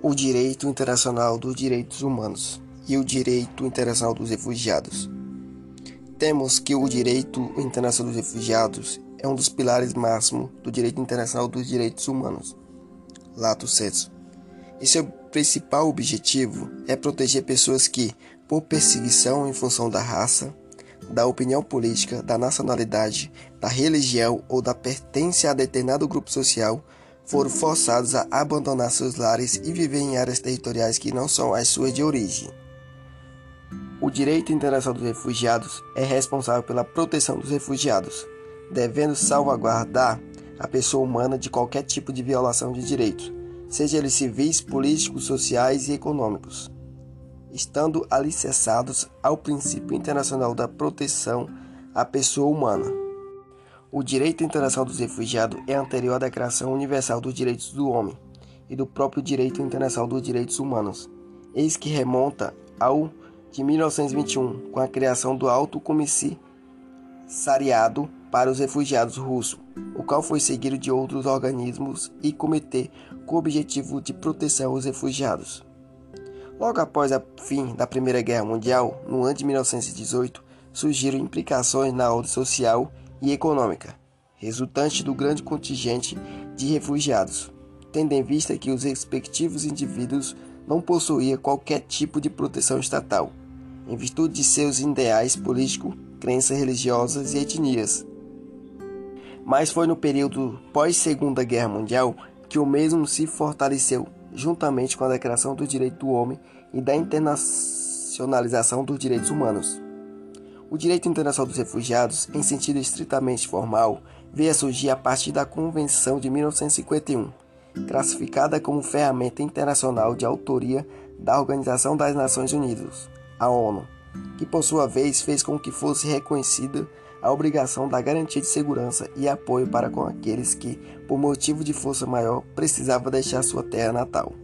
o direito internacional dos direitos humanos e o direito internacional dos refugiados. Temos que o direito internacional dos refugiados é um dos pilares máximos do direito internacional dos direitos humanos. Lato sensu. E seu principal objetivo é proteger pessoas que, por perseguição em função da raça, da opinião política, da nacionalidade, da religião ou da pertença a determinado grupo social, foram forçados a abandonar seus lares e viver em áreas territoriais que não são as suas de origem. O direito internacional dos refugiados é responsável pela proteção dos refugiados, devendo salvaguardar a pessoa humana de qualquer tipo de violação de direitos, seja eles civis, políticos, sociais e econômicos, estando alicerçados ao princípio internacional da proteção à pessoa humana. O direito internacional dos refugiados é anterior à Declaração Universal dos Direitos do Homem e do próprio direito internacional dos direitos humanos, eis que remonta ao de 1921, com a criação do Alto Comissariado para os Refugiados Russo, o qual foi seguido de outros organismos e comitê com o objetivo de proteção aos refugiados. Logo após o fim da Primeira Guerra Mundial, no ano de 1918, surgiram implicações na ordem social e econômica, resultante do grande contingente de refugiados, tendo em vista que os respectivos indivíduos não possuíam qualquer tipo de proteção estatal, em virtude de seus ideais políticos, crenças religiosas e etnias. Mas foi no período pós-Segunda Guerra Mundial que o mesmo se fortaleceu, juntamente com a Declaração do Direito do Homem e da internacionalização dos direitos humanos. O direito internacional dos refugiados, em sentido estritamente formal, veio a surgir a partir da Convenção de 1951, classificada como ferramenta internacional de autoria da Organização das Nações Unidas, a ONU, que por sua vez fez com que fosse reconhecida a obrigação da garantia de segurança e apoio para com aqueles que, por motivo de força maior, precisavam deixar sua terra natal.